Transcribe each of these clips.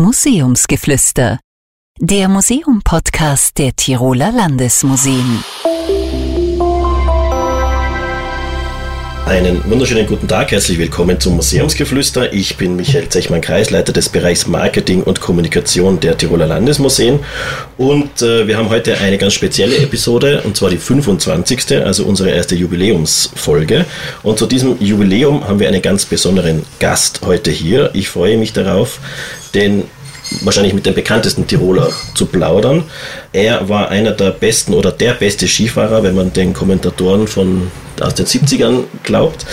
Museumsgeflüster, der Museum-Podcast der Tiroler Landesmuseen. Einen wunderschönen guten Tag, herzlich willkommen zum Museumsgeflüster. Ich bin Michael Zechmann-Kreis, Leiter des Bereichs Marketing und Kommunikation der Tiroler Landesmuseen. Und äh, wir haben heute eine ganz spezielle Episode, und zwar die 25. also unsere erste Jubiläumsfolge. Und zu diesem Jubiläum haben wir einen ganz besonderen Gast heute hier. Ich freue mich darauf, denn wahrscheinlich mit dem bekanntesten Tiroler zu plaudern. Er war einer der besten oder der beste Skifahrer, wenn man den Kommentatoren von aus den 70ern glaubt.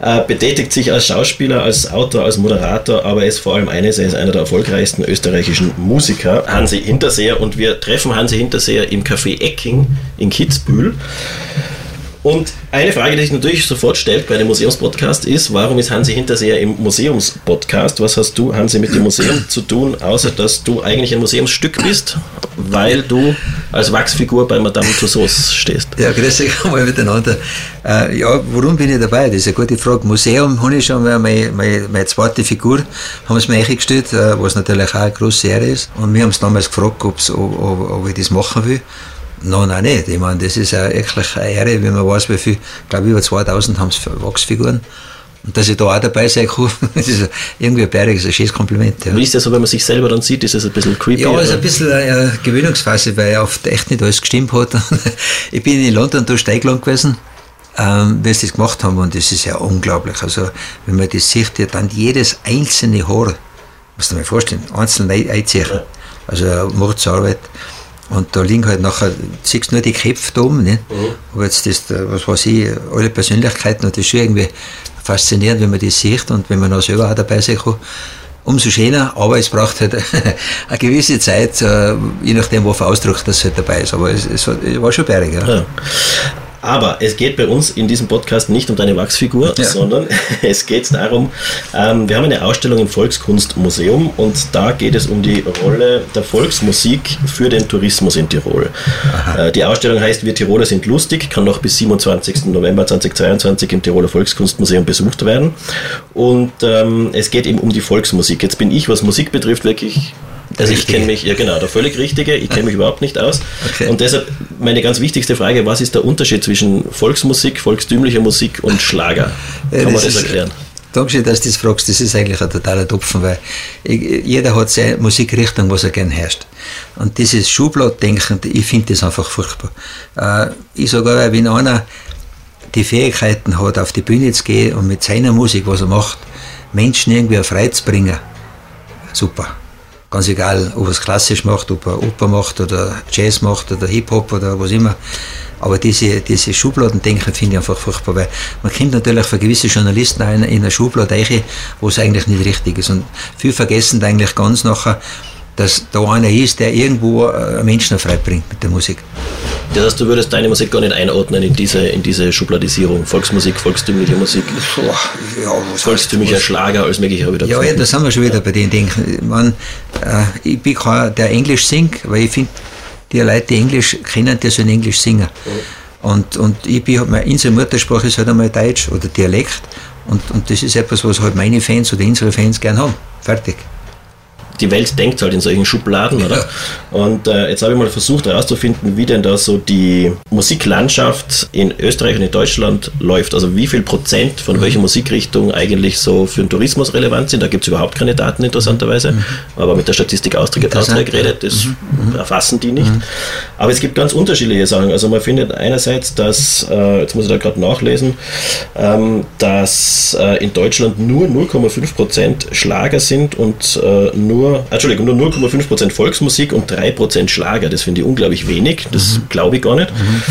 Äh, betätigt sich als Schauspieler, als Autor, als Moderator, aber er ist vor allem eines, er ist einer der erfolgreichsten österreichischen Musiker, Hansi Hinterseher. Und wir treffen Hansi Hinterseher im Café Ecking in Kitzbühel. Und eine Frage, die sich natürlich sofort stellt bei einem Museumspodcast ist, warum ist Hansi Hinterseher im Museumspodcast? Was hast du, Hansi, mit dem Museum zu tun, außer dass du eigentlich ein Museumsstück bist, weil du als Wachsfigur bei Madame Tussauds stehst? Ja, grüß euch einmal miteinander. Äh, ja, warum bin ich dabei? Das ist eine gute Frage. Museum habe ich schon meine, meine, meine zweite Figur, haben es mir eingestellt, äh, was natürlich auch eine grosse Ehre ist. Und wir haben es damals gefragt, ob, ob, ob ich das machen will. Nein, nein, nicht. Ich meine, das ist ja wirklich eine Ehre, wenn man weiß, wie viel, ich glaube, über 2000 haben es Wachsfiguren. Und dass ich da auch dabei sein kann, das ist irgendwie ein bäriges, ein schönes Kompliment. Ja. Wie ist das so, wenn man sich selber dann sieht, ist das ein bisschen creepy? Ja, es ist ein bisschen eine Gewöhnungsphase, weil oft echt nicht alles gestimmt hat. ich bin in London da Steigland gewesen, ähm, wie sie das gemacht haben, und das ist ja unglaublich. Also, wenn man das sieht, ja dann jedes einzelne Haar, musst du dir mal vorstellen, einzeln einziehen. Also, Mordsarbeit. Und da liegen halt nachher, siehst nur die Köpfe da oben, nicht? Mhm. aber jetzt das, was weiß ich, alle Persönlichkeiten, und das ist schon irgendwie faszinierend, wenn man das sieht und wenn man auch selber auch dabei sein kann. Umso schöner, aber es braucht halt eine gewisse Zeit, äh, je nachdem, wo Ausdruck das halt dabei ist. Aber es, es war schon bärig. Ja. ja. Aber es geht bei uns in diesem Podcast nicht um deine Wachsfigur, ja. sondern es geht darum, ähm, wir haben eine Ausstellung im Volkskunstmuseum und da geht es um die Rolle der Volksmusik für den Tourismus in Tirol. Äh, die Ausstellung heißt Wir Tiroler sind lustig, kann noch bis 27. November 2022 im Tiroler Volkskunstmuseum besucht werden. Und ähm, es geht eben um die Volksmusik. Jetzt bin ich, was Musik betrifft, wirklich also ich kenne mich, ja genau, der völlig Richtige, ich kenne mich überhaupt nicht aus. Okay. Und deshalb meine ganz wichtigste Frage, was ist der Unterschied zwischen Volksmusik, volkstümlicher Musik und Schlager? Kann man das, das erklären? Dankeschön, dass du das fragst. Das ist eigentlich ein totaler Topfen, weil jeder hat seine Musikrichtung, was er gerne herrscht. Und dieses Schubladdenken, ich finde das einfach furchtbar. Äh, ich sage auch, wenn einer die Fähigkeiten hat, auf die Bühne zu gehen und mit seiner Musik, was er macht, Menschen irgendwie auf Reiz bringen, super. Ganz egal, ob er es klassisch macht, ob er Oper macht oder Jazz macht oder Hip-Hop oder was immer. Aber diese, diese Schubladendenken finde ich einfach furchtbar, weil man kennt natürlich für gewisse Journalisten in einer Schublade wo es eigentlich nicht richtig ist. Und viele vergessen eigentlich ganz nachher, dass da einer ist, der irgendwo äh, Menschen frei bringt mit der Musik. Das heißt, du würdest deine Musik gar nicht einordnen in diese, in diese Schubladisierung. Volksmusik, volkstümliche Musik, ja, volkstümlicher was, Schlager, alles mögliche wieder Ja, ja, da sind wir schon wieder bei den Dingen. Ich, mein, äh, ich bin keiner, der Englisch singt, weil ich finde, die Leute, die Englisch kennen, die sollen Englisch singen. Mhm. Und, und ich bin, meine unsere Muttersprache ist halt einmal Deutsch oder Dialekt. Und, und das ist etwas, was halt meine Fans oder unsere Fans gern haben. Fertig die Welt denkt halt in solchen Schubladen, oder? Ja. Und äh, jetzt habe ich mal versucht herauszufinden, wie denn da so die Musiklandschaft in Österreich und in Deutschland läuft. Also wie viel Prozent von mhm. welcher Musikrichtung eigentlich so für den Tourismus relevant sind. Da gibt es überhaupt keine Daten interessanterweise. Mhm. Aber mit der Statistik Austria geredet, das mhm. mhm. erfassen die nicht. Aber es gibt ganz unterschiedliche Sachen. Also man findet einerseits, dass, äh, jetzt muss ich da gerade nachlesen, ähm, dass äh, in Deutschland nur 0,5 Prozent Schlager sind und äh, nur Entschuldigung, nur 0,5% Volksmusik und 3% Schlager. Das finde ich unglaublich wenig. Das mhm. glaube ich gar nicht. Mhm.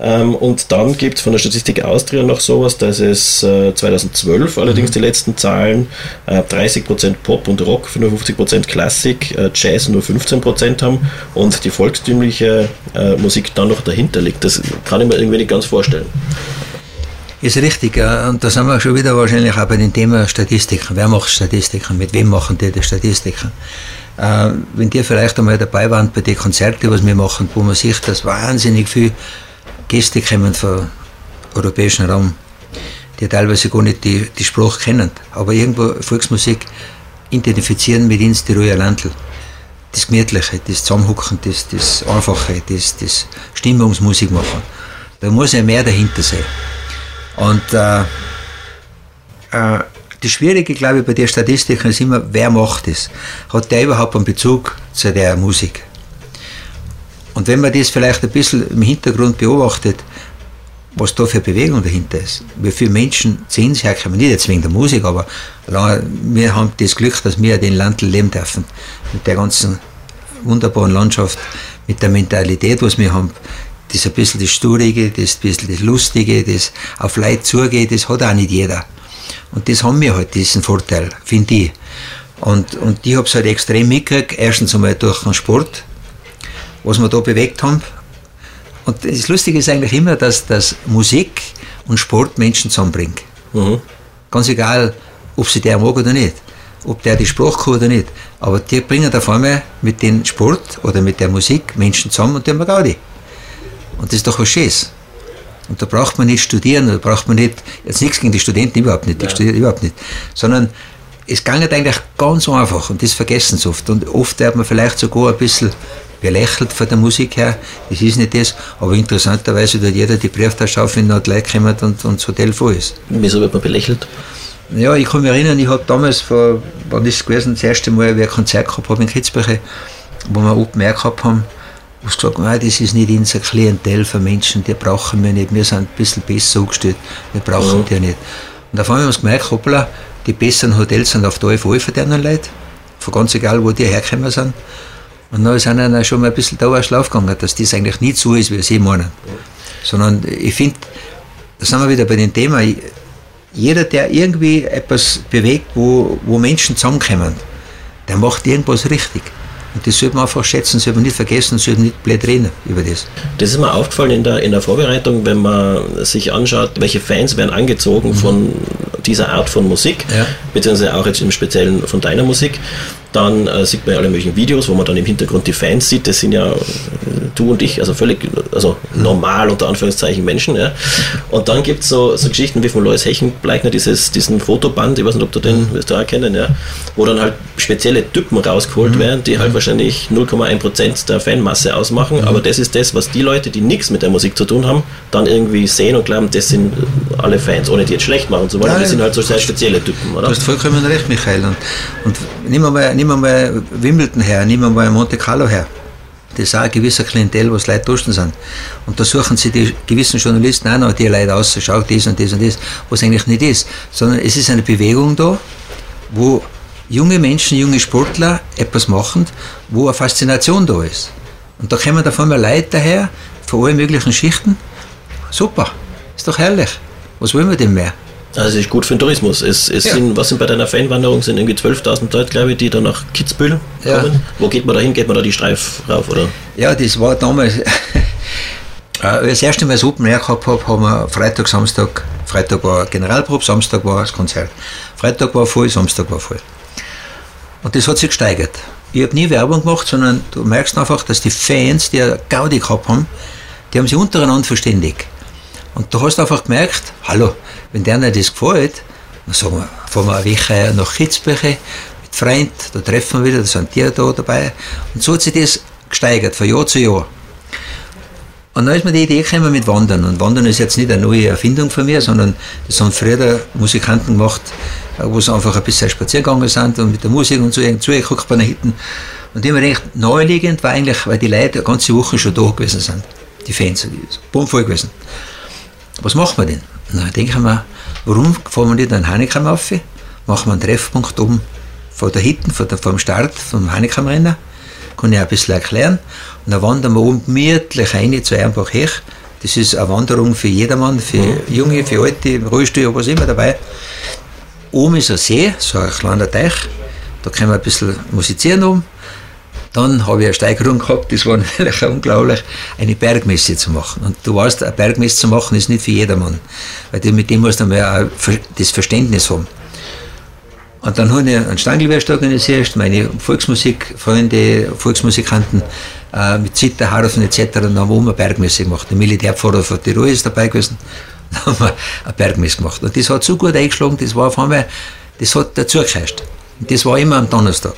Ähm, und dann gibt es von der Statistik Austria noch sowas, dass es äh, 2012 allerdings mhm. die letzten Zahlen äh, 30% Pop und Rock, 55% Klassik, äh, Jazz nur 15% haben und die volkstümliche äh, Musik dann noch dahinter liegt. Das kann ich mir irgendwie nicht ganz vorstellen. Ist richtig, ja. Und da sind wir schon wieder wahrscheinlich auch bei dem Thema Statistiken. Wer macht Statistiken? Mit wem machen die die Statistiken? Äh, wenn die vielleicht einmal dabei waren bei den Konzerten, was wir machen, wo man sieht, dass wahnsinnig viele Gäste kommen vom europäischen Raum, die teilweise gar nicht die, die Sprache kennen. Aber irgendwo Volksmusik identifizieren mit ins Tiroler Landl. Das Gemütliche, das Zusammenhucken, das, das Einfache, das, das Stimmungsmusik machen. Da muss ja mehr dahinter sein. Und äh, äh, das Schwierige, glaube ich, bei der Statistik ist immer, wer macht es? Hat der überhaupt einen Bezug zu der Musik? Und wenn man das vielleicht ein bisschen im Hintergrund beobachtet, was da für Bewegung dahinter ist, wie viele Menschen zu uns herkommen, nicht jetzt wegen der Musik, aber wir haben das Glück, dass wir den Land leben dürfen, mit der ganzen wunderbaren Landschaft, mit der Mentalität, was wir haben, das ein bisschen das Sturige, das ein bisschen das Lustige, das auf Leute zugeht, das hat auch nicht jeder. Und das haben wir halt, diesen Vorteil, finde ich. Und, und ich habe es halt extrem mitgekriegt, erstens einmal durch den Sport, was wir da bewegt haben. Und das Lustige ist eigentlich immer, dass, dass Musik und Sport Menschen zusammenbringt. Mhm. Ganz egal, ob sie der mag oder nicht, ob der die Sprache kann oder nicht. Aber die bringen auf einmal mit dem Sport oder mit der Musik Menschen zusammen und die haben Gaudi. Und das ist doch was Schönes. Und da braucht man nicht studieren, da braucht man nicht, jetzt nichts gegen die Studenten, überhaupt nicht, die ja. studieren überhaupt nicht, sondern es geht eigentlich ganz einfach und das vergessen sie oft. Und oft wird man vielleicht sogar ein bisschen belächelt von der Musik her, das ist nicht das, aber interessanterweise tut jeder die Brieftasche auf, wenn noch Leute kommen und, und das Hotel voll ist. Wieso wird man belächelt? Ja, ich kann mich erinnern, ich habe damals, vor, wann ist es gewesen, das erste Mal, wie ein Konzert gehabt habe in Kitzbühel, wo wir Open Air gehabt haben, wo sie gesagt haben, das ist nicht unser Klientel von Menschen, die brauchen wir nicht, wir sind ein bisschen besser aufgestellt, wir brauchen mhm. die nicht. Und auf einmal haben wir gemerkt, hoppla, die besseren Hotels sind auf der Fall von denen Leuten, von ganz egal, wo die hergekommen sind. Und dann sind dann schon mal ein bisschen da Schlaf gegangen, dass das eigentlich nicht so ist, wie sie meinen. Sondern ich finde, da sind wir wieder bei dem Thema, jeder, der irgendwie etwas bewegt, wo, wo Menschen zusammenkommen, der macht irgendwas richtig. Und das sollte man einfach schätzen, sollte man nicht vergessen, sollte man nicht blöd reden über das. Das ist mir aufgefallen in der, in der Vorbereitung, wenn man sich anschaut, welche Fans werden angezogen mhm. von dieser Art von Musik, ja. beziehungsweise auch jetzt im Speziellen von deiner Musik. Dann äh, sieht man ja alle möglichen Videos, wo man dann im Hintergrund die Fans sieht. Das sind ja äh, du und ich, also völlig also normal unter Anführungszeichen Menschen. Ja. Und dann gibt es so, so Geschichten wie von Lois Hechenbleichner, dieses, diesen Fotoband, ich weiß nicht, ob du den wirst du auch kennen, ja, wo dann halt spezielle Typen rausgeholt mhm. werden, die halt mhm. wahrscheinlich 0,1% der Fanmasse ausmachen. Mhm. Aber das ist das, was die Leute, die nichts mit der Musik zu tun haben, dann irgendwie sehen und glauben, das sind alle Fans, ohne die jetzt schlecht machen zu wollen. Ja, das sind halt so sehr spezielle Typen, oder? Du hast vollkommen recht, Michael. Und, und nimm mal nehmen wir mal Wimbledon her, nehmen wir mal Monte Carlo her. Das ist auch ein gewisser Klientel, was Leute dursten sind. Und da suchen sie die gewissen Journalisten auch noch die Leute aus, schaut das und das und das, was eigentlich nicht ist. Sondern es ist eine Bewegung da, wo junge Menschen, junge Sportler etwas machen, wo eine Faszination da ist. Und da kommen auf einmal Leute daher, von allen möglichen Schichten. Super, ist doch herrlich. Was wollen wir denn mehr? Also ist gut für den Tourismus. Es, es ja. sind, was sind bei deiner Fanwanderung? Sind irgendwie 12.000 Leute, glaube ich, die da nach Kitzbühel ja. kommen. Wo geht man da hin? Geht man da die Streif rauf? Oder? Ja, das war damals. Als ich das erste Mal das Open Air gehabt habe, haben wir Freitag, Samstag, Freitag war Generalprobe, Samstag war das Konzert. Freitag war voll, Samstag war voll. Und das hat sich gesteigert. Ich habe nie Werbung gemacht, sondern du merkst einfach, dass die Fans, die eine Gaudi gehabt haben, die haben sich untereinander verständigt. Und du hast einfach gemerkt, hallo, wenn denen das gefällt, dann sagen wir, fahren wir eine Woche nach Kitzbühel mit Freunden, da treffen wir wieder, da sind die da dabei. Und so hat sich das gesteigert, von Jahr zu Jahr. Und dann ist mir die Idee gekommen mit Wandern. Und Wandern ist jetzt nicht eine neue Erfindung von mir, sondern das haben früher Musikanten gemacht, wo sie einfach ein bisschen spazieren sind und mit der Musik und so zugeguckt bei den Hitten. Und immer gedacht, naheliegend war eigentlich, weil die Leute eine ganze Woche schon da gewesen sind. Die Fans, die sind voll gewesen. Was machen wir denn? dann denke ich mir, warum fahren wir nicht an Heineken rauf, machen wir einen Treffpunkt oben von der Hitten, von der, vom Start vom Heineken-Rennen, kann ich ein bisschen erklären. Und dann wandern wir oben gemütlich rein zu Ehrenbach her. Das ist eine Wanderung für jedermann, für mhm. Junge, für Alte, Rollstuhl, was immer dabei. Oben ist ein See, so ein kleiner Teich, da können wir ein bisschen musizieren oben. Dann habe ich eine Steigerung gehabt, das war natürlich unglaublich, eine Bergmesse zu machen. Und du weißt, eine Bergmesse zu machen ist nicht für jedermann, weil du mit dem musst du mal das Verständnis haben. Und dann habe ich einen Stangelwerst organisiert, meine Volksmusikfreunde, Volksmusikanten äh, mit Zither, Harfen etc. Und dann haben wir eine Bergmesse gemacht. Der Militärpfarrer von Tirol ist dabei gewesen. Dann haben wir eine Bergmesse gemacht. Und das hat so gut eingeschlagen, das war auf einmal, das hat dazu. Und das war immer am Donnerstag.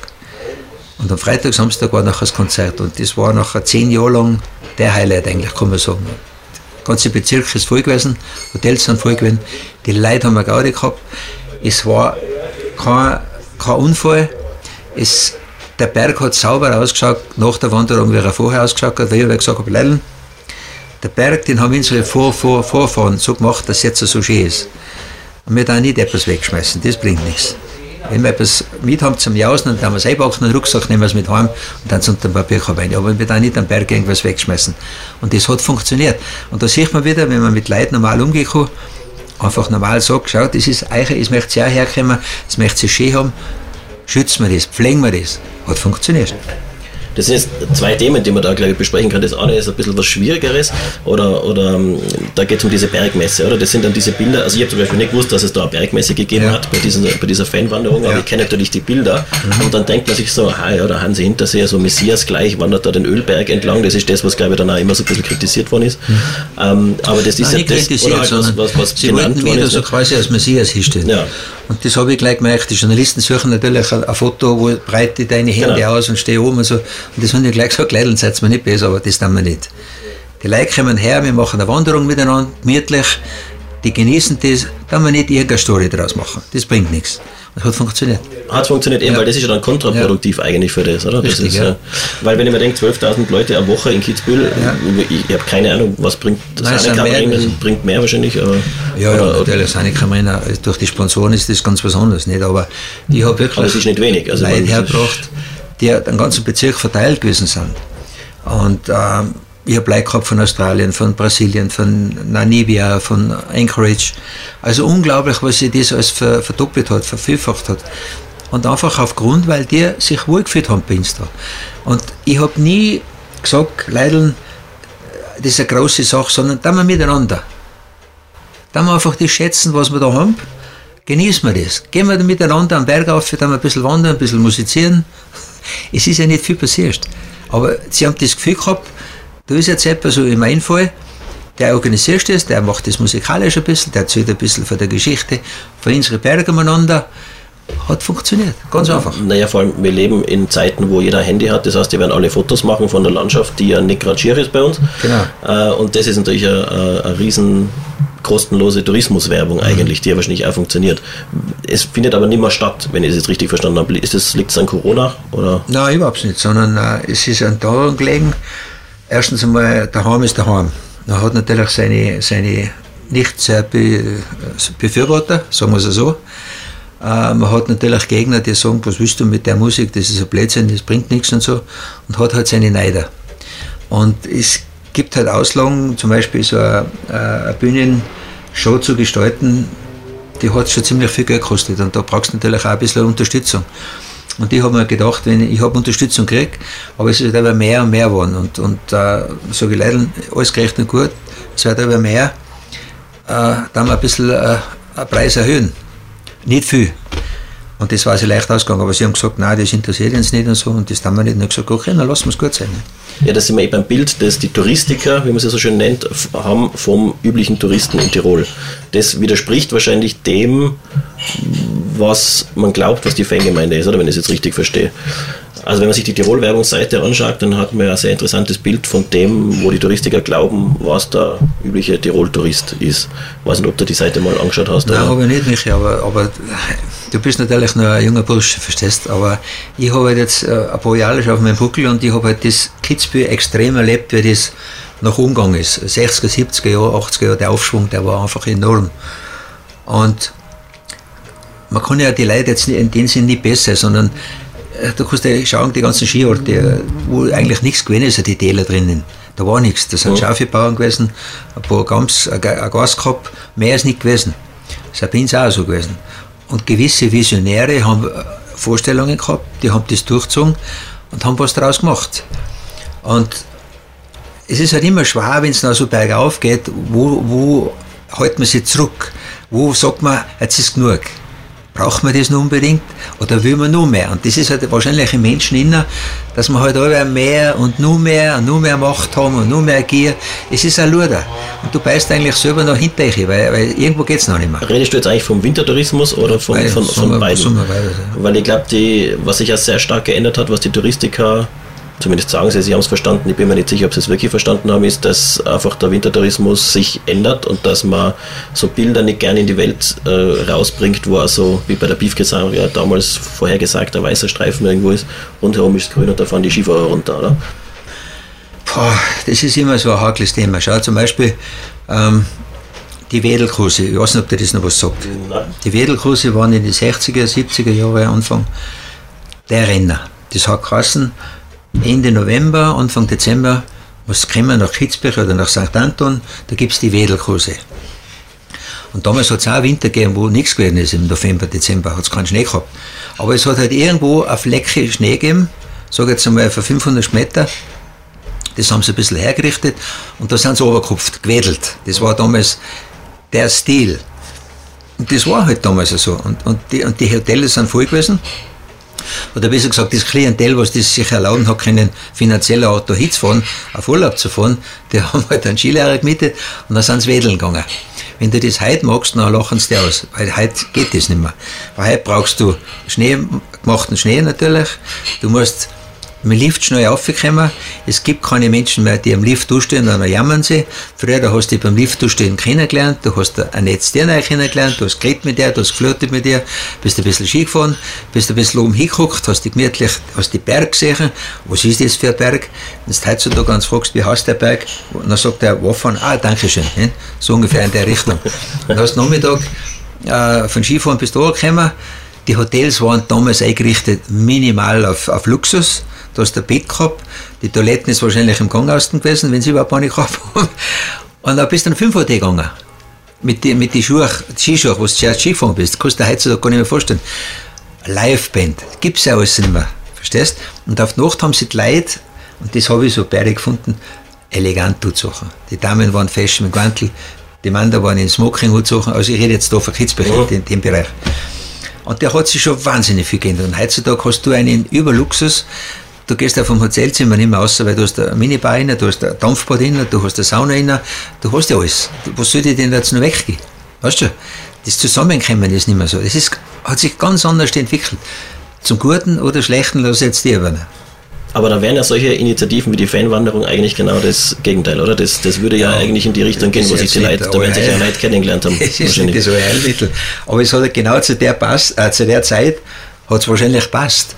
Und am Freitag, Samstag war nachher das Konzert. Und das war nachher zehn Jahre lang der Highlight eigentlich, kann man sagen. Der ganze Bezirk ist voll gewesen, Hotels sind voll gewesen, die Leute haben wir Gaudi gehabt. Es war kein, kein Unfall. Es, der Berg hat sauber ausgeschaut, nach der Wanderung, wie er vorher ausgeschaut hat, weil ich gesagt habe, Leiden, der Berg, den haben unsere Vor Vor Vorfahren so gemacht, dass jetzt so schön ist. Und wir da nicht etwas wegschmeißen, das bringt nichts. Wenn wir etwas mit haben zum Jausen, dann haben wir es einpacken, einen Rucksack nehmen wir es mit heim und dann unter den Papierkorb rein. Aber wir da nicht am Berg irgendwas wegschmeißen. Und das hat funktioniert. Und da sieht man wieder, wenn man mit Leuten normal kann, einfach normal sagt, schau, das ist Eiche, ich möchte sehr herkommen, das möchte sie schön haben, schützen wir das, pflegen wir das. Hat funktioniert. Das sind jetzt zwei Themen, die man da, glaube ich, besprechen kann. Das eine ist ein bisschen was Schwierigeres oder, oder ähm, da geht es um diese Bergmesse, oder? Das sind dann diese Bilder. Also ich habe zum Beispiel nicht gewusst, dass es da eine Bergmesse gegeben ja. hat bei, diesen, bei dieser Fanwanderung, aber ja. ich kenne natürlich die Bilder mhm. und dann denkt man sich so, ah, ja, der Hansi Hinterseher, so Messias gleich, wandert da den Ölberg entlang. Das ist das, was, glaube ich, dann auch immer so ein bisschen kritisiert worden ist. Mhm. Ähm, aber das ist Nein, ja das, oder halt was, was, was Sie genannt wollten wieder so quasi als Messias hinstellen. Ja. Und das habe ich gleich gemerkt. Die Journalisten suchen natürlich ein, ein Foto, wo breite deine Hände genau. aus und stehe oben und so. Und das haben die gleich gesagt, Kleidel seid mir nicht besser, aber das tun wir nicht. Die Leute kommen her, wir machen eine Wanderung miteinander, gemütlich. Die genießen das, da wir nicht irgendeine Story daraus machen. Das bringt nichts. Das hat funktioniert. Hat funktioniert eben, ja. weil das ist ja dann kontraproduktiv ja. eigentlich für das, oder? Richtig, das ist, ja. Weil wenn ich mir denke, 12.000 Leute am Woche in Kitzbühel, ich, ich habe keine Ahnung, was bringt das Nein, bringen, bringt mehr wahrscheinlich. Aber, ja, ja, oder, natürlich, Sanika durch die Sponsoren ist das ganz besonders, nicht? Aber ich habe wirklich aber es ist nicht wenig. Also Leute hergebracht, die den ganzen Bezirk verteilt gewesen sind. Und ähm, ich habe Leute gehabt von Australien, von Brasilien, von Namibia, von Anchorage. Also unglaublich, was sich das alles verdoppelt hat, vervielfacht hat. Und einfach aufgrund, weil die sich wohlgefühlt haben bei uns da. Und ich habe nie gesagt, Leideln, das ist eine große Sache, sondern da wir miteinander. Da wir einfach das schätzen, was wir da haben, genießen wir das. Gehen wir miteinander am Berg auf, da wir ein bisschen wandern, ein bisschen musizieren. Es ist ja nicht viel passiert. Aber sie haben das Gefühl gehabt, da ist jetzt etwas so in meinem Fall, der organisiert das, der macht das musikalisch ein bisschen, der erzählt ein bisschen von der Geschichte, von unseren Bergen umeinander. Hat funktioniert, ganz einfach. Naja, vor allem, wir leben in Zeiten, wo jeder Handy hat, das heißt, die werden alle Fotos machen von der Landschaft, die ja nicht gerade schier ist bei uns. Genau. Äh, und das ist natürlich ein, ein riesen kostenlose Tourismuswerbung eigentlich, die ja wahrscheinlich auch funktioniert. Es findet aber nicht mehr statt, wenn ich es jetzt richtig verstanden habe. Ist das, liegt es an Corona? Oder? Nein, überhaupt nicht, sondern äh, es ist an daran gelegen, erstens einmal, daheim ist daheim. Er hat natürlich seine, seine nicht sehr Be Befürworter, sagen wir es so. Äh, man hat natürlich Gegner, die sagen, was willst du mit der Musik, das ist ein Blödsinn, das bringt nichts und so. Und hat halt seine Neider. Und es gibt halt Auslagen, zum Beispiel so eine, eine Bühnenshow zu gestalten, die hat schon ziemlich viel Geld gekostet und da brauchst du natürlich auch ein bisschen Unterstützung. Und ich habe mir gedacht, wenn ich, habe Unterstützung gekriegt, aber es ist halt aber mehr und mehr geworden. Und, und äh, sage ich leider, alles gerecht und gut, es wird aber mehr, äh, dann ein bisschen äh, einen Preis erhöhen. Nicht viel. Und das war sie leicht ausgegangen, aber sie haben gesagt, nein, das interessiert uns nicht und so, und das haben wir nicht. Und ich gesagt, okay, dann lassen wir es gut sein. Ja, da sind wir eben beim Bild, das die Touristiker, wie man es so schön nennt, haben vom üblichen Touristen in Tirol. Das widerspricht wahrscheinlich dem, was man glaubt, was die Fangemeinde ist, oder wenn ich es jetzt richtig verstehe. Also wenn man sich die Tirol-Werbungsseite anschaut, dann hat man ein sehr interessantes Bild von dem, wo die Touristiker glauben, was der übliche Tirol-Tourist ist. Ich weiß nicht, ob du die Seite mal angeschaut hast. Nein, habe ich nicht, Michi, aber, aber du bist natürlich noch ein junger Bursch, verstehst aber ich habe halt jetzt äh, ein paar Jahre auf meinem Buckel und ich habe halt das Kitzbühel extrem erlebt, wie das nach Umgang ist. 60er, 70er Jahre, 80er Jahre, der Aufschwung, der war einfach enorm. Und man kann ja die Leute jetzt in dem Sinne nicht besser, sondern äh, du kannst ja schauen, die ganzen Skiorte, wo eigentlich nichts gewesen ist, die Täler drinnen. Da war nichts. Da sind ja. Schaufelbauern gewesen, ein paar Gams, ein Gas gehabt, mehr ist nicht gewesen. Das ist auch so gewesen. Und gewisse Visionäre haben äh, Vorstellungen gehabt, die haben das durchgezogen und haben was daraus gemacht. Und es ist halt immer schwer, wenn es noch so bergauf geht, wo, wo hält man sich zurück? Wo sagt man, jetzt ist genug? Braucht man das noch unbedingt oder will man nur mehr? Und das ist halt wahrscheinlich im Menschen inner, dass man halt alle mehr und nur mehr und nur mehr Macht haben und nur mehr Gier. Es ist ein Luder. Und du beißt eigentlich selber noch hinter dich, weil, weil irgendwo geht es noch nicht mehr. Redest du jetzt eigentlich vom Wintertourismus oder vom, Weil, von, von Sommer- beiden? Weil ich glaube, was sich ja sehr stark geändert hat, was die Touristiker, zumindest sagen sie, sie haben es verstanden, ich bin mir nicht sicher, ob sie es wirklich verstanden haben, ist, dass einfach der Wintertourismus sich ändert und dass man so Bilder nicht gerne in die Welt äh, rausbringt, wo also, wie bei der Beefgesang ja damals vorhergesagt, der weiße Streifen irgendwo ist, rundherum ist grün und da fahren die Skifahrer runter, oder? Boah, das ist immer so ein heikles Thema. Schau zum Beispiel ähm, die Wedelkurse. Ich weiß nicht, ob dir das noch was sagt. Nein. Die Wedelkurse waren in den 60er, 70er Jahre Anfang der Renner. Das hat geheißen, Ende November, Anfang Dezember muss kommen nach Kitzbühel oder nach St. Anton, da gibt es die Wedelkurse. Und damals hat es auch Winter gegeben, wo nichts gewesen ist. Im November, Dezember hat es keinen Schnee gehabt. Aber es hat halt irgendwo eine Flecke Schnee gegeben, sage jetzt einmal für 500 Meter. Das haben sie ein bisschen hergerichtet und da sind sie runtergekupft, gewedelt. Das war damals der Stil. Und das war halt damals so. Und, und, die, und die Hotels sind voll gewesen. Oder besser gesagt, das Klientel, was das sich erlauben hat können, finanziell auch da hinzufahren, auf Urlaub zu fahren, die haben halt einen Skilehrer gemietet und dann sind sie wedeln gegangen. Wenn du das heute magst, dann lachen sie dir aus, weil heute geht das nicht mehr. Weil heute brauchst du Schnee, gemachten Schnee natürlich, du musst mit dem Lift schnell raufkommen. Es gibt keine Menschen mehr, die am Lift durchstehen, dann jammern sie. Früher da hast du dich beim Lift durchstehen kennengelernt, du hast ein Netz kennengelernt, du hast geredet mit dir, du hast geflirtet mit dir, bist ein bisschen Ski gefahren, bist ein bisschen oben hingeguckt, hast dich gemütlich, hast die Berg gesehen. Was ist das für ein Berg? Wenn du heutzutage ganz fragst, wie heißt der Berg? Und dann sagt der Waffern, ah, danke schön. So ungefähr in der Richtung. Dann hast du Nachmittag äh, von Skifahren bis da gekommen. Die Hotels waren damals eingerichtet minimal auf, auf Luxus. Du hast ein Bett gehabt, die Toiletten ist wahrscheinlich im Gang außen gewesen, wenn sie überhaupt eine gehabt haben. Und dann bist du dann 5 Uhr gegangen. Mit den mit die Schuhe, die Skischuhe, wo du zuerst Skifahren bist. Kannst du dir heutzutage gar nicht mehr vorstellen. Liveband, gibt es ja alles nicht mehr. Verstehst? Und auf die Nacht haben sie die Leute, und das habe ich so beide gefunden, elegant Sachen. Die Damen waren fesch mit Mantel, die Männer waren in Smoking Sachen. Also ich rede jetzt da von Kitzbühel, in dem Bereich. Und der hat sich schon wahnsinnig viel geändert. Und heutzutage hast du einen Überluxus. Du gehst auf dem Hotelzimmer nicht mehr raus, weil du hast eine Minibar rein, du hast ein Dampfbad rein, du hast eine Sauna rein, du hast ja alles. Was soll dir denn jetzt noch weggehen? Weißt du? Das Zusammenkommen ist nicht mehr so. Das ist, hat sich ganz anders entwickelt. Zum Guten oder Schlechten lass jetzt die übernehmen. Aber da wären ja solche Initiativen wie die Fanwanderung eigentlich genau das Gegenteil, oder? Das, das würde ja, Ja, eigentlich in die Richtung gehen, das wo sich die Leute, da werden sich ja Leute kennengelernt haben. Es ist nicht ein Heilmittel. Aber es hat genau zu der, Pass, äh, zu der Zeit hat es wahrscheinlich passt.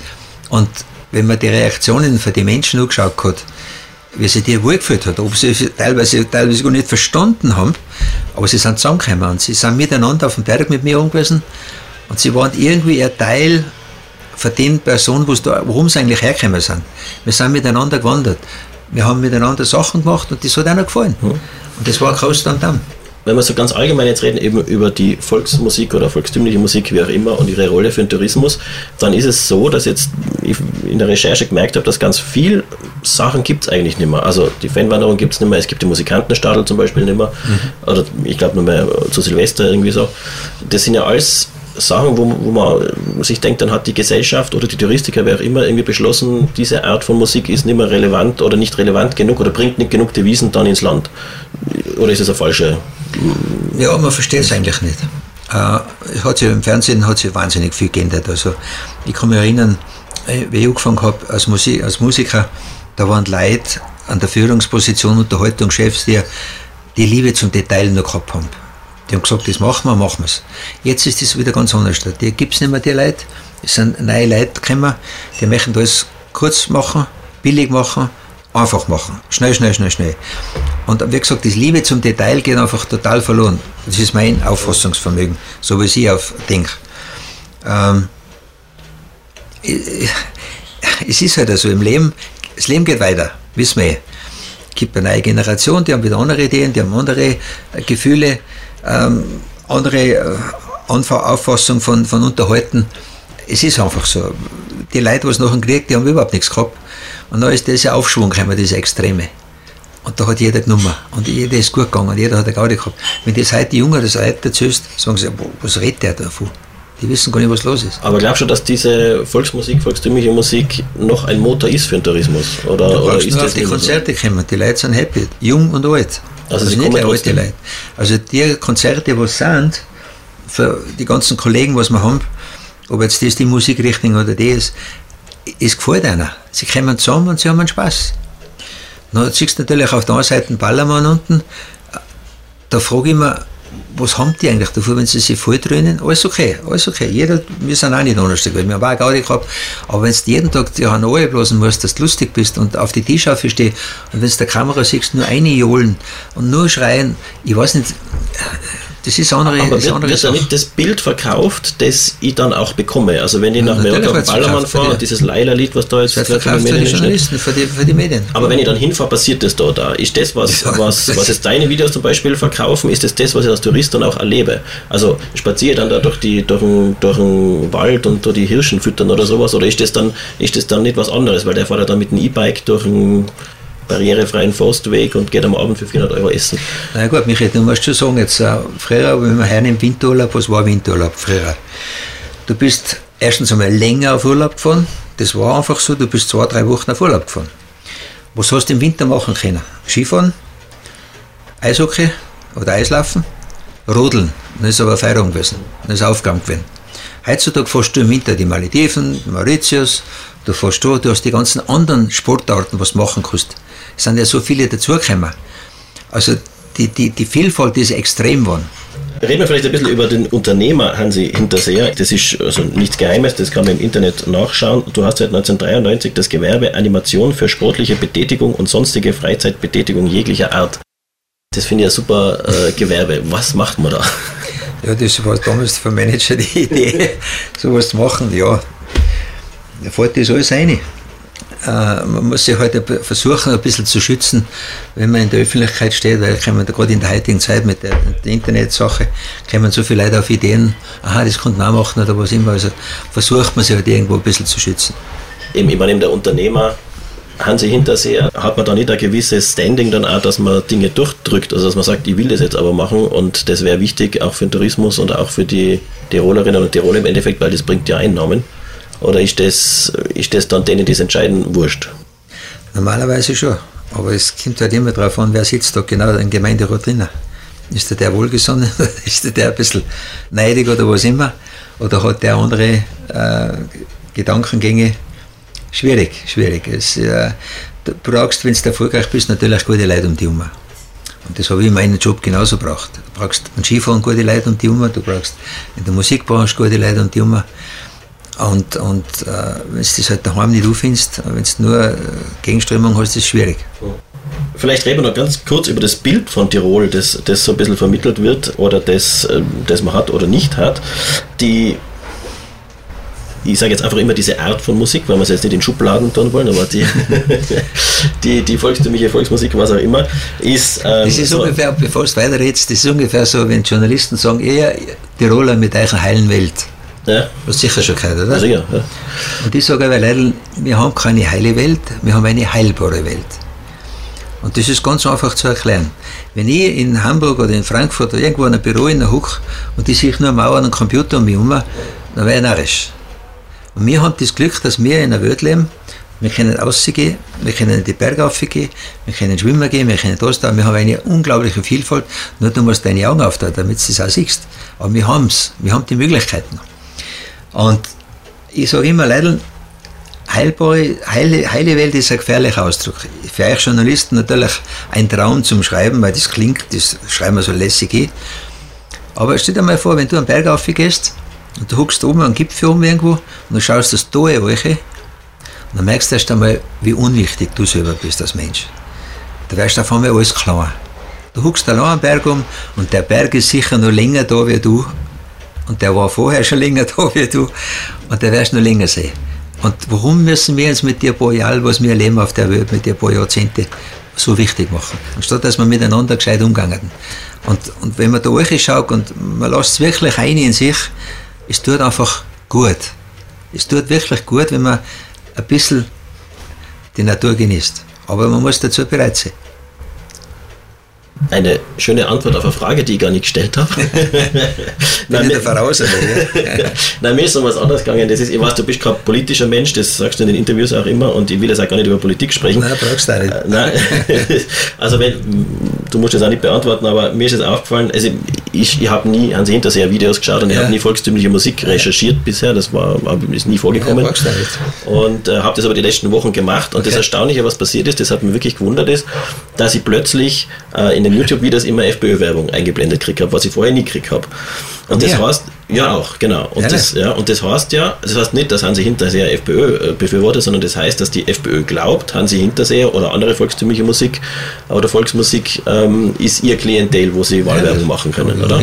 Und wenn man die Reaktionen von den Menschen angeschaut hat, wie sie die wohlgefühlt hat, ob sie teilweise, teilweise gar nicht verstanden haben, aber sie sind zusammengekommen und sie sind miteinander auf dem Berg mit mir gewesen und sie waren irgendwie ein Teil von den Personen, da, worum sie eigentlich hergekommen sind. Wir sind miteinander gewandert. Wir haben miteinander Sachen gemacht und das hat einer gefallen. Und das war groß dann dann. Wenn wir so ganz allgemein jetzt reden, eben über die Volksmusik oder volkstümliche Musik, wie auch immer, und ihre Rolle für den Tourismus, dann ist es so, dass jetzt ich in der Recherche gemerkt habe, dass ganz viel Sachen gibt es eigentlich nicht mehr. Also die Fanwanderung gibt es nicht mehr, es gibt die Musikantenstadel zum Beispiel nicht mehr, oder ich glaube nur mehr zu Silvester irgendwie so. Das sind ja alles Sachen, wo, wo man sich denkt, dann hat die Gesellschaft oder die Touristiker, wer auch immer, irgendwie beschlossen, diese Art von Musik ist nicht mehr relevant oder nicht relevant genug oder bringt nicht genug Devisen dann ins Land. Oder ist das eine falsche Ja, man versteht es eigentlich nicht. Äh, es hat sich im Fernsehen hat sich wahnsinnig viel geändert. Also ich kann mich erinnern, äh, wie ich angefangen habe als, Musik, als Musiker, da waren Leute an der Führungsposition, Unterhaltungschefs, die die Liebe zum Detail noch gehabt haben. Die haben gesagt, das machen wir, machen wir es. Jetzt ist das wieder ganz anders. Die gibt es nicht mehr, die Leute. Es sind neue Leute gekommen, die möchten alles kurz machen, billig machen, einfach machen. Schnell, schnell, schnell, schnell. Und wie gesagt, das Liebe zum Detail geht einfach total verloren. Das ist mein Auffassungsvermögen, so wie ich auf denke. Ähm, es ist halt so im Leben, das Leben geht weiter, wissen wir. eh. Es gibt eine neue Generation, die haben wieder andere Ideen, die haben andere äh, Gefühle, ähm, andere äh, Anfa- Auffassung von, von Unterhalten. Es ist einfach so. Die Leute, die es nach dem die haben überhaupt nichts gehabt. Und dann ist dieser Aufschwung gekommen, diese Extreme. Und da hat jeder genommen. Und jeder ist gut gegangen. Und jeder hat eine Gaudi gehabt. Wenn das heute die Jungen das Leute erzählst, sagen sie, "Boah, was redet der davon? Die wissen gar nicht, was los ist. Aber glaubst du, dass diese Volksmusik, volkstümliche Musik noch ein Motor ist für den Tourismus? Oder, du oder ist nur das auf die nicht so? Konzerte kommen. Die Leute sind happy. Jung und alt. Also sie nicht alte trotzdem. Leute. Also die Konzerte, was sind, für die ganzen Kollegen, was wir haben, ob jetzt das die Musikrichtung oder die ist, es gefällt einer. Sie kommen zusammen und sie haben einen Spaß. Dann siehst du natürlich auf der anderen Seite einen Ballermann unten, da frage ich mich, was haben die eigentlich davor, wenn sie sich voll dröhnen? Alles okay, alles okay. Jeder, wir sind auch nicht anders. Wir haben auch Gaudi gehabt. Aber wenn du jeden Tag die Hanoi blasen musst, dass du lustig bist und auf die Tischaufe stehst und wenn du der Kamera siehst, nur eine johlen und nur schreien, ich weiß nicht, das ist andere, Aber wird, andere wird da nicht das Bild verkauft, das ich dann auch bekomme? Also wenn ich nach Mallorca auf Ballermann fahre, die- dieses Leila-Lied, was da jetzt Das den für die Medien Journalisten, für die, für die Medien. Aber wenn ich dann hinfahre, passiert das da da. Ist das, was, Ja, was, was jetzt deine Videos zum Beispiel verkaufen, ist das das, was ich als Tourist dann auch erlebe? Also spaziere ich dann da durch, die, durch, den, durch den Wald und durch die Hirschen füttern oder sowas? Oder ist das dann, ist das dann nicht was anderes? Weil der fährt ja dann mit dem E-Bike durch einen barrierefreien Forstweg und geht am Abend für 400 Euro essen. Na gut, Michael, du musst schon sagen, jetzt, äh, früher, wenn wir heim im Winterurlaub, was war Winterurlaub früher? Du bist erstens einmal länger auf Urlaub gefahren, das war einfach so, du bist zwei, drei Wochen auf Urlaub gefahren. Was hast du im Winter machen können? Skifahren, Eishockey oder Eislaufen, Rodeln, dann ist aber Feierabend gewesen, dann ist Aufgaben gewesen. Heutzutage fährst du im Winter die Malediven, Mauritius, du fährst da, du hast die ganzen anderen Sportarten, was du machen kannst. Es sind ja so viele dazugekommen. Also die, die, die Vielfalt ist extrem geworden. Reden wir vielleicht ein bisschen über den Unternehmer Hansi Hinterseher. Das ist also nichts Geheimes, das kann man im Internet nachschauen. Du hast seit 1993 das Gewerbe Animation für sportliche Betätigung und sonstige Freizeitbetätigung jeglicher Art. Das finde ich ein super äh, Gewerbe. Was macht man da? Ja, das war damals vom Manager die Idee, sowas zu machen. Ja, da fällt das alles rein. Äh, man muss sich halt ein bi- versuchen, ein bisschen zu schützen, wenn man in der Öffentlichkeit steht, weil da gerade in der heutigen Zeit mit der, der Internetsache, kommen so viele Leute auf Ideen, aha, das könnte man machen oder was immer. Also versucht man sich halt irgendwo ein bisschen zu schützen. Eben, ich meine, der Unternehmer Hansi Hinterseher, hat man da nicht ein gewisses Standing dann auch, dass man Dinge durchdrückt, also dass man sagt, ich will das jetzt aber machen und das wäre wichtig auch für den Tourismus und auch für die Tirolerinnen und Tiroler im Endeffekt, weil das bringt ja Einnahmen. Oder ist das, ist das dann denen, die es entscheiden, wurscht? Normalerweise schon. Aber es kommt halt immer darauf an, wer sitzt da genau im Gemeinderat drinnen. Ist der der wohlgesonnen oder ist der der ein bisschen neidig oder was immer? Oder hat der andere äh, Gedankengänge? Schwierig, schwierig. Es, äh, du brauchst, wenn du erfolgreich bist, natürlich gute Leute um die herum. Und das habe ich in meinem Job genauso gebraucht. Du brauchst beim Skifahren gute Leute um die herum, du brauchst in der Musikbranche gute Leute um die herum. Und, und äh, wenn du das halt daheim nicht auffindest, wenn du nur äh, Gegenströmung hast, ist es schwierig. Vielleicht reden wir noch ganz kurz über das Bild von Tirol, das, das so ein bisschen vermittelt wird oder das, ähm, das man hat oder nicht hat. Die, ich sage jetzt einfach immer diese Art von Musik, weil wir es jetzt nicht in Schubladen tun wollen, aber die, die, die volkstümliche Volksmusik, was auch immer, ist. Ähm, Das ist so- ungefähr, bevor du weiterredest, das ist ungefähr so, wenn Journalisten sagen, ihr Tiroler mit eurer heilen Welt. Ja, hast sicher schon gehört, oder? ja, ja. Und ich sage aber leider, wir haben keine heile Welt, wir haben eine heilbare Welt. Und das ist ganz einfach zu erklären. Wenn ich in Hamburg oder in Frankfurt oder irgendwo in einem Büro in der Huck und ich sehe nur Mauern und Computer um mich herum, dann wäre ich narrisch. Und wir haben das Glück, dass wir in einer Welt leben, wir können rausgehen, wir können in die Berge raufgehen, wir können schwimmen gehen, wir können das da, wir haben eine unglaubliche Vielfalt, nur du musst deine Augen auftun, damit du das auch siehst. Aber wir haben es, wir haben die Möglichkeiten. Und ich sage immer, Leute, heilbare, heile, heile Welt ist ein gefährlicher Ausdruck. Für euch Journalisten natürlich ein Traum zum Schreiben, weil das klingt, das schreiben wir so lässig eh. Aber stell dir mal vor, wenn du am Berg aufgehst und du huckst oben am Gipfel um irgendwo und du schaust das Tore welche, und dann merkst du erst einmal, wie unwichtig du selber bist als Mensch. Da wirst du auf einmal alles klar. Du huckst allein am Berg um und der Berg ist sicher noch länger da wie du und der war vorher schon länger da wie du und der wirst noch länger sehen. Und warum müssen wir uns mit dir paar Jahre, was wir erleben auf der Welt, mit dir paar Jahrzehnte, so wichtig machen? Anstatt dass wir miteinander gescheit umgehen. Und, und wenn man da schaut und man lässt es wirklich ein in sich, es tut einfach gut. Es tut wirklich gut, wenn man ein bisschen die Natur genießt. Aber man muss dazu bereit sein. Eine schöne Antwort auf eine Frage, die ich gar nicht gestellt habe. Nein, mir, voraus, Nein, mir ist noch was anderes gegangen. Das ist, ich weiß, du bist kein politischer Mensch, das sagst du in den Interviews auch immer und ich will jetzt auch gar nicht über Politik sprechen. Nein, brauchst du auch nicht. Äh, nein. also wenn, du musst das auch nicht beantworten, aber mir ist es aufgefallen, also ich, ich habe nie Hansi Hinterseher Videos geschaut und ja. ich habe nie volkstümliche Musik recherchiert bisher, das war, ist nie vorgekommen. Ja, und äh, habe das aber die letzten Wochen gemacht und okay. das Erstaunliche, was passiert ist, das hat mich wirklich gewundert ist, dass ich plötzlich äh, in den YouTube-Videos immer FPÖ-Werbung eingeblendet gekriegt habe, was ich vorher nie gekriegt habe. Und das ja. heißt, ja auch, genau. Und, ja, das, ja, und das heißt ja, das heißt nicht, dass Hansi Hinterseher FPÖ äh, befürwortet, sondern das heißt, dass die FPÖ glaubt, Hansi Hinterseher oder andere volkstümliche Musik oder Volksmusik ähm, ist ihr Klientel, wo sie Wahlwerbung machen können, oder?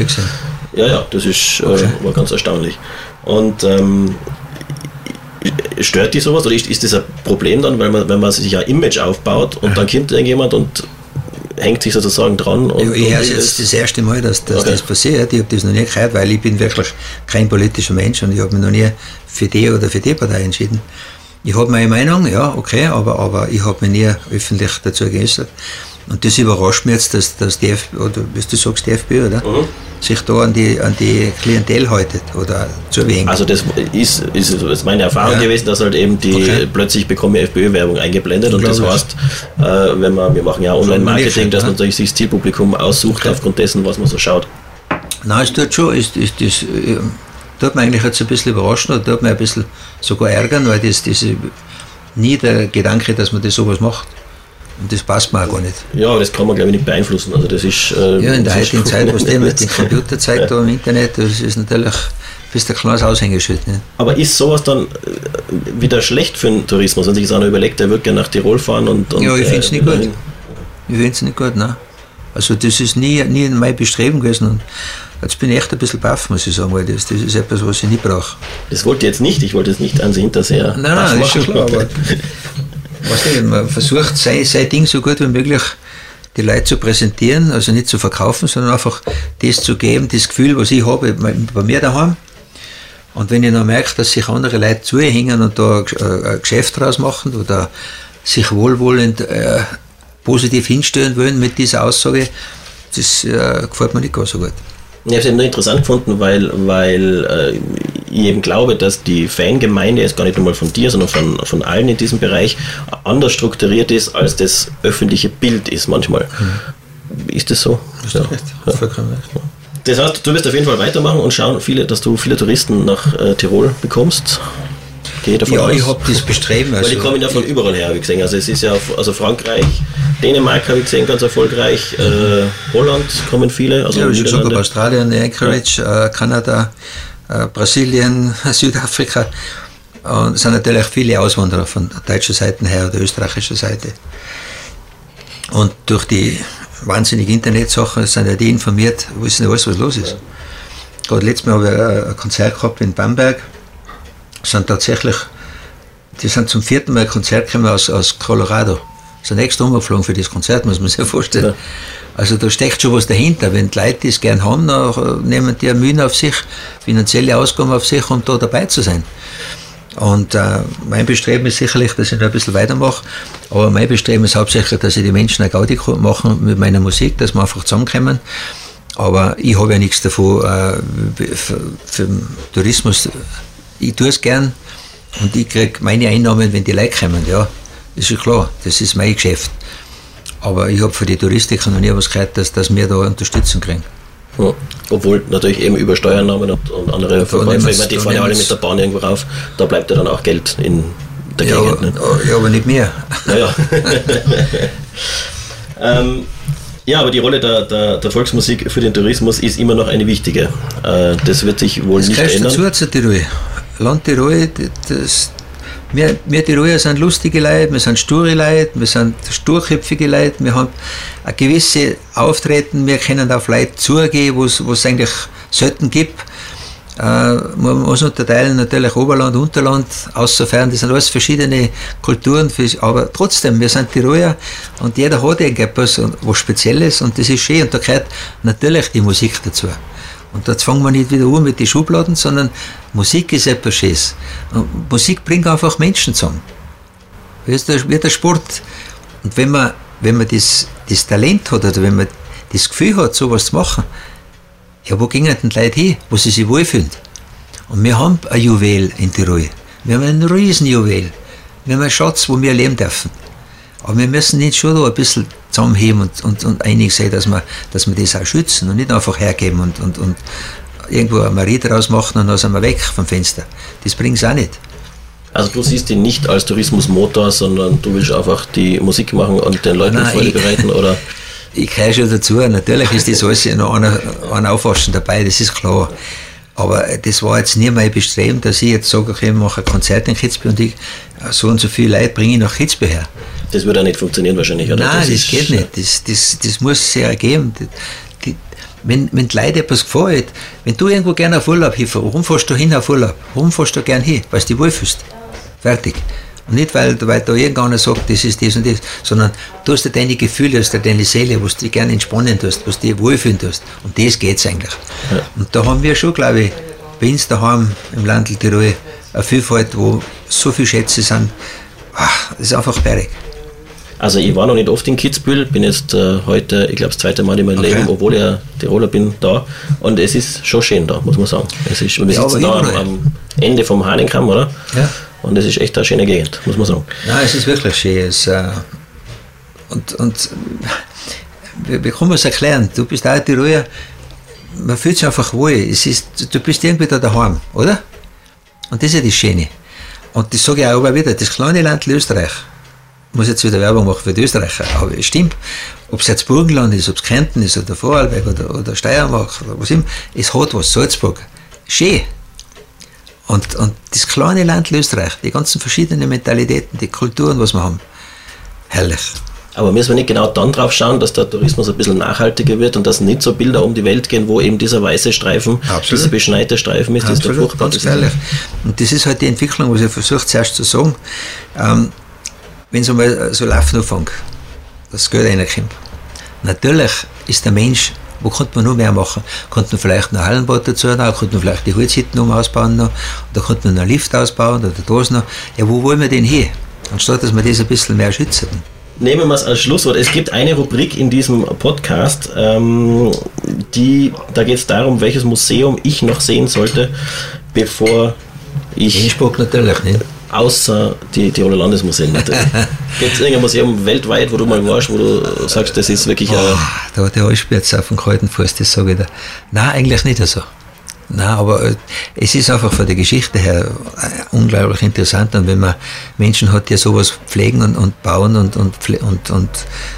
Ja, ja, das ist äh, okay. äh, war ganz erstaunlich. Und ähm, stört die sowas oder ist, ist das ein Problem dann, weil man, wenn man sich ein Image aufbaut und dann kommt irgendjemand und hängt sich sozusagen dran. Und, ich höre jetzt das erste Mal, dass, dass okay. das passiert. Ich habe das noch nie gehört, weil ich bin wirklich kein politischer Mensch und ich habe mich noch nie für die oder für die Partei entschieden. Ich habe meine Meinung, ja, okay, aber, aber ich habe mich nie öffentlich dazu geäußert. Und das überrascht mich jetzt, dass, dass die FPÖ, oder wie du sagst, die FPÖ, oder? Mhm. sich da an die, an die Klientel haltet oder zu wenig. Also das ist, ist, ist meine Erfahrung ja. gewesen, dass halt eben die okay. plötzlich bekomme FPÖ-Werbung eingeblendet und das heißt, äh, wenn man, wir machen ja Online-Marketing, dass man sich das Zielpublikum aussucht okay. aufgrund dessen, was man so schaut. Nein, es tut schon, ist, ist, das äh, tut mich eigentlich jetzt ein bisschen überraschen oder tut mich ein bisschen sogar ärgern, weil das, das nie der Gedanke, dass man das sowas macht. Und das passt mir auch gar nicht. Ja, aber das kann man glaube ich nicht beeinflussen. Also das ist, äh, ja, in der heutigen Zeit, was der mit dem Computer zeigt ja. im Internet, das ist natürlich bist ein kleines Aushängeschild. Nicht? Aber ist sowas dann äh, wieder schlecht für den Tourismus, wenn sich einer überlegt, der würde gerne nach Tirol fahren und. und ja, ich finde es nicht gut. Ich finde es nicht gut, nein. Also das ist nie, nie mein Bestreben gewesen. Und jetzt bin ich echt ein bisschen baff, muss ich sagen, weil das, das ist etwas, was ich nicht brauche. Das wollte ich jetzt nicht, ich wollte es nicht an Sie hinterher. Nein, nein, das ist schon klar, aber weißt du, man versucht sein, sein Ding so gut wie möglich die Leute zu präsentieren, also nicht zu verkaufen, sondern einfach das zu geben, das Gefühl, was ich habe bei mir daheim. Und wenn ich noch merke, dass sich andere Leute zuhängen und da ein Geschäft draus machen oder sich wohlwollend äh, positiv hinstellen wollen mit dieser Aussage, das äh, gefällt mir nicht gar so gut. Ich habe es eben nur interessant gefunden, weil, weil äh, ich eben glaube, dass die Fangemeinde jetzt gar nicht nur von dir, sondern von, von allen in diesem Bereich anders strukturiert ist, als das öffentliche Bild ist manchmal. Mhm. Ist das so? Das ist ja. recht. Ja. Vollkommen recht. Das heißt, du wirst auf jeden Fall weitermachen und schauen, viele, dass du viele Touristen nach äh, Tirol bekommst ja, aus. ich habe das Bestreben. Also Weil die kommen ja von überall her, habe ich gesehen. Also es ist ja, also Frankreich, Dänemark habe ich gesehen, ganz erfolgreich. Äh, Holland kommen viele. Also ja, ich habe gesagt, Australien, Anchorage, ja. äh, Kanada, äh, Brasilien, Südafrika. Und es sind natürlich viele Auswanderer von der deutschen Seite her oder österreichischer Seite. Und durch die wahnsinnigen Internetsachen sind ja die informiert, wissen alles, was los ist. Ja. Gerade letztes Mal habe ich ein Konzert gehabt in Bamberg sind tatsächlich, die sind zum vierten Mal Konzert gekommen aus, aus Colorado. Sind extra umgeflogen für das Konzert, muss man sich vorstellen. Ja. Also da steckt schon was dahinter. Wenn die Leute das gern haben, dann nehmen die Mühen auf sich, finanzielle Ausgaben auf sich, um da dabei zu sein. Und äh, mein Bestreben ist sicherlich, dass ich noch ein bisschen weitermache. Aber mein Bestreben ist hauptsächlich, dass ich die Menschen eine Gaudi machen mit meiner Musik, dass wir einfach zusammenkommen. Aber ich habe ja nichts davon, äh, für, für Tourismus ich tue es gern und ich kriege meine Einnahmen, wenn die Leute kommen, ja, das ist klar, das ist mein Geschäft. Aber ich habe für die Touristiker noch nie was gehört, dass, dass wir da Unterstützung kriegen. Ja, obwohl natürlich eben über Steuernahmen und, und andere Verkäufe, ich meine, die fahren ja alle mit der Bahn irgendwo rauf, da bleibt ja dann auch Geld in der ja, Gegend. Nicht? Ja, aber nicht mehr. Naja. ähm, ja, aber die Rolle der, der, der, Volksmusik für den Tourismus ist immer noch eine wichtige. Äh, das wird sich wohl das nicht ändern. Dazu zu Tirol. Land Tirol, das, wir, wir Tiroler sind lustige Leute, wir sind sture Leute, wir sind sturköpfige Leute, wir haben ein gewisse Auftreten, wir können auf Leute zugehen, wo es eigentlich selten gibt. Äh, man muss unterteilen natürlich Oberland, Unterland, außerfern, das sind alles verschiedene Kulturen, aber trotzdem, wir sind Tiroler und jeder hat irgendetwas, was Spezielles und das ist schön und da gehört natürlich die Musik dazu. Und jetzt fangen wir nicht wieder an mit den Schubladen, sondern Musik ist etwas Schönes. Und Musik bringt einfach Menschen zusammen. Das ist wie der Sport. Und wenn man, wenn man das, das Talent hat oder wenn man das Gefühl hat, sowas zu machen, ja, wo gingen denn die Leute hin, wo sie sich wohlfühlen? Und wir haben ein Juwel in Tirol. Wir haben ein Riesenjuwel. Wir haben einen Schatz, wo wir leben dürfen. Aber wir müssen nicht schon da ein bisschen zusammenheben und, und, und einig sein, dass wir, dass wir das auch schützen und nicht einfach hergeben und, und, und irgendwo eine Marie draus machen und dann sind wir weg vom Fenster. Das bringt es auch nicht. Also du siehst ihn nicht als Tourismusmotor, sondern du willst einfach die Musik machen und den Leuten Nein, Freude ich- bereiten, oder? Ich gehöre schon dazu. Natürlich ist das alles in einer, einer Aufwaschen dabei, das ist klar. Aber das war jetzt nie mein Bestreben, dass ich jetzt sage, okay, ich mache ein Konzert in Kitzbühel und ich, so und so viele Leute bringe ich nach Kitzbühel her. Das würde auch nicht funktionieren wahrscheinlich, oder? Nein, das, ist- geht nicht. Das, das, das muss es ja ergeben. Die, wenn, wenn die Leute etwas gefällt, wenn du irgendwo gerne auf Urlaub hinfährst, warum fährst du hin auf Urlaub? Warum fährst du gerne hin? Weil du dich wohlfühlst. Fertig. Und nicht, weil, weil da irgendeiner sagt, das ist das und das, sondern du hast ja deine Gefühle, du hast ja deine Seele, wo du dich gerne entspannen tust, wo du dich wohlfühlen tust. Und das geht es eigentlich. Und da haben wir schon, glaube ich, bei uns daheim im Land Tirol eine Vielfalt, wo so viele Schätze sind. Ach, das ist einfach berg. Also ich war noch nicht oft in Kitzbühel, bin jetzt äh, heute, ich glaube, das zweite Mal in meinem Okay. Leben, obwohl ich ja Tiroler bin, da. Und es ist schon schön da, muss man sagen. Es ist, wir sitzen da am, am Ende vom Hahnenkamm, oder? Ja. Und es ist echt eine schöne Gegend, muss man sagen. Nein, es ist wirklich schön. Es, äh, und und wie, wie kann man es erklären? Du bist auch Tiroler, man fühlt sich einfach wohl. Es ist, du bist irgendwie da daheim, oder? Und das ist ja das Schöne. Und das sage ich auch immer wieder, das kleine Land Österreich, ich muss jetzt wieder Werbung machen für die Österreicher, aber es stimmt, ob es jetzt Burgenland ist, ob es Kärnten ist oder Vorarlberg oder, oder Steiermark oder was immer, es hat was, Salzburg. Schön. Und, und das kleine Land Österreich, die ganzen verschiedenen Mentalitäten, die Kulturen, was wir haben, herrlich. Aber müssen wir nicht genau dann drauf schauen, dass der Tourismus ein bisschen nachhaltiger wird und dass nicht so Bilder um die Welt gehen, wo eben dieser weiße Streifen, Absolut. dieser beschneite Streifen ist, das ist Absolut, furchtbar. ganz ist-. Und das ist halt die Entwicklung, was ich versucht zuerst zu sagen. Ähm, wenn es einmal so laufen anfängt, dass das Geld reinkommt. Natürlich ist der Mensch, wo könnte man noch mehr machen? Könnte man vielleicht noch Hallenbad dazu noch, könnte man vielleicht die Holzhütten ausbauen noch, oder könnte man noch einen Lift ausbauen oder das noch. Ja, wo wollen wir denn hin? Anstatt dass wir das ein bisschen mehr schützen. Nehmen wir es als Schlusswort. Es gibt eine Rubrik in diesem Podcast, ähm, die, da geht es darum, welches Museum ich noch sehen sollte, bevor ich, Innsbruck natürlich nicht. Außer die Tiroler Landesmuseen natürlich. Gibt es irgendein Museum weltweit, wo du mal warst, wo du sagst, das ist wirklich Oh, ein da hat der Allspitz auf dem kalten Fuß, das sage ich dir. Nein, eigentlich nicht so. Nein, aber äh, es ist einfach von der Geschichte her äh, unglaublich interessant und wenn man Menschen hat, die sowas pflegen und, und bauen und, und, und, und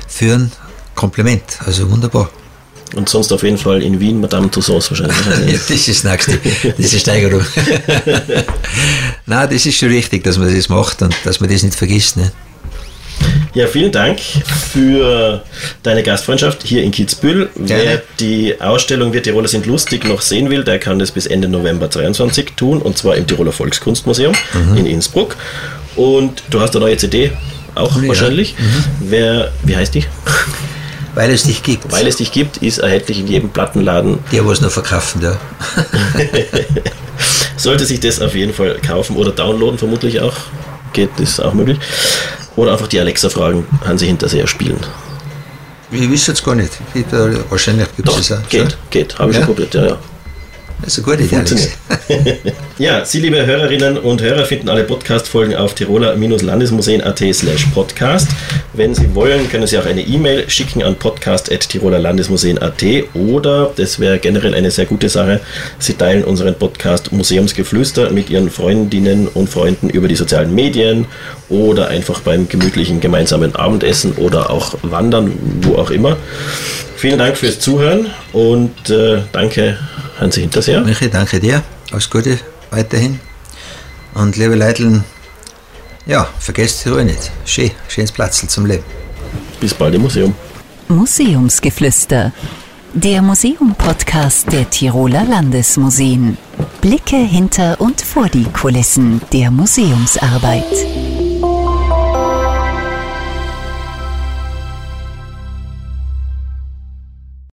führen, Kompliment, also wunderbar. Und sonst auf jeden Fall in Wien Madame Tussauds wahrscheinlich. Das ist das Nächste, das ist Steigerung. Nein, das ist schon richtig, dass man das macht und dass man das nicht vergisst. Ne? Ja, vielen Dank für deine Gastfreundschaft hier in Kitzbühel. Wer Gerne. die Ausstellung Wir Tiroler sind lustig noch sehen will, der kann das bis Ende November 23 tun und zwar im Tiroler Volkskunstmuseum in Innsbruck. Und du hast eine neue CD auch Ja. wahrscheinlich. Wer, wie heißt die? Weil es dich gibt. Weil es dich gibt, ist erhältlich in jedem Plattenladen. die was noch verkaufen da. Sollte sich das auf jeden Fall kaufen oder downloaden, vermutlich auch. Geht, ist auch möglich. Oder einfach die Alexa fragen, Hansi Hinterseher spielen. Ich weiß jetzt gar nicht. Ich, da, wahrscheinlich gibt es es auch. geht, geht. Habe ich Ja? schon probiert, ja, ja. Das ist eine gute Idee, Alex. Ja, Sie, liebe Hörerinnen und Hörer, finden alle Podcast-Folgen auf tiroler-landesmuseen.at slash podcast. Wenn Sie wollen, können Sie auch eine E-Mail schicken an podcast.tirolerlandesmuseen.at oder, das wäre generell eine sehr gute Sache, Sie teilen unseren Podcast Museumsgeflüster mit Ihren Freundinnen und Freunden über die sozialen Medien oder einfach beim gemütlichen gemeinsamen Abendessen oder auch Wandern, wo auch immer. Vielen Dank fürs Zuhören und äh, danke Hansi Hinterseher. Michi, danke dir. Alles Gute weiterhin. Und liebe Leute, ja, vergesst die Ruhe nicht. Schön, schönes Platz zum Leben. Bis bald im Museum. Museumsgeflüster. Der Museum-Podcast der Tiroler Landesmuseen. Blicke hinter und vor die Kulissen der Museumsarbeit.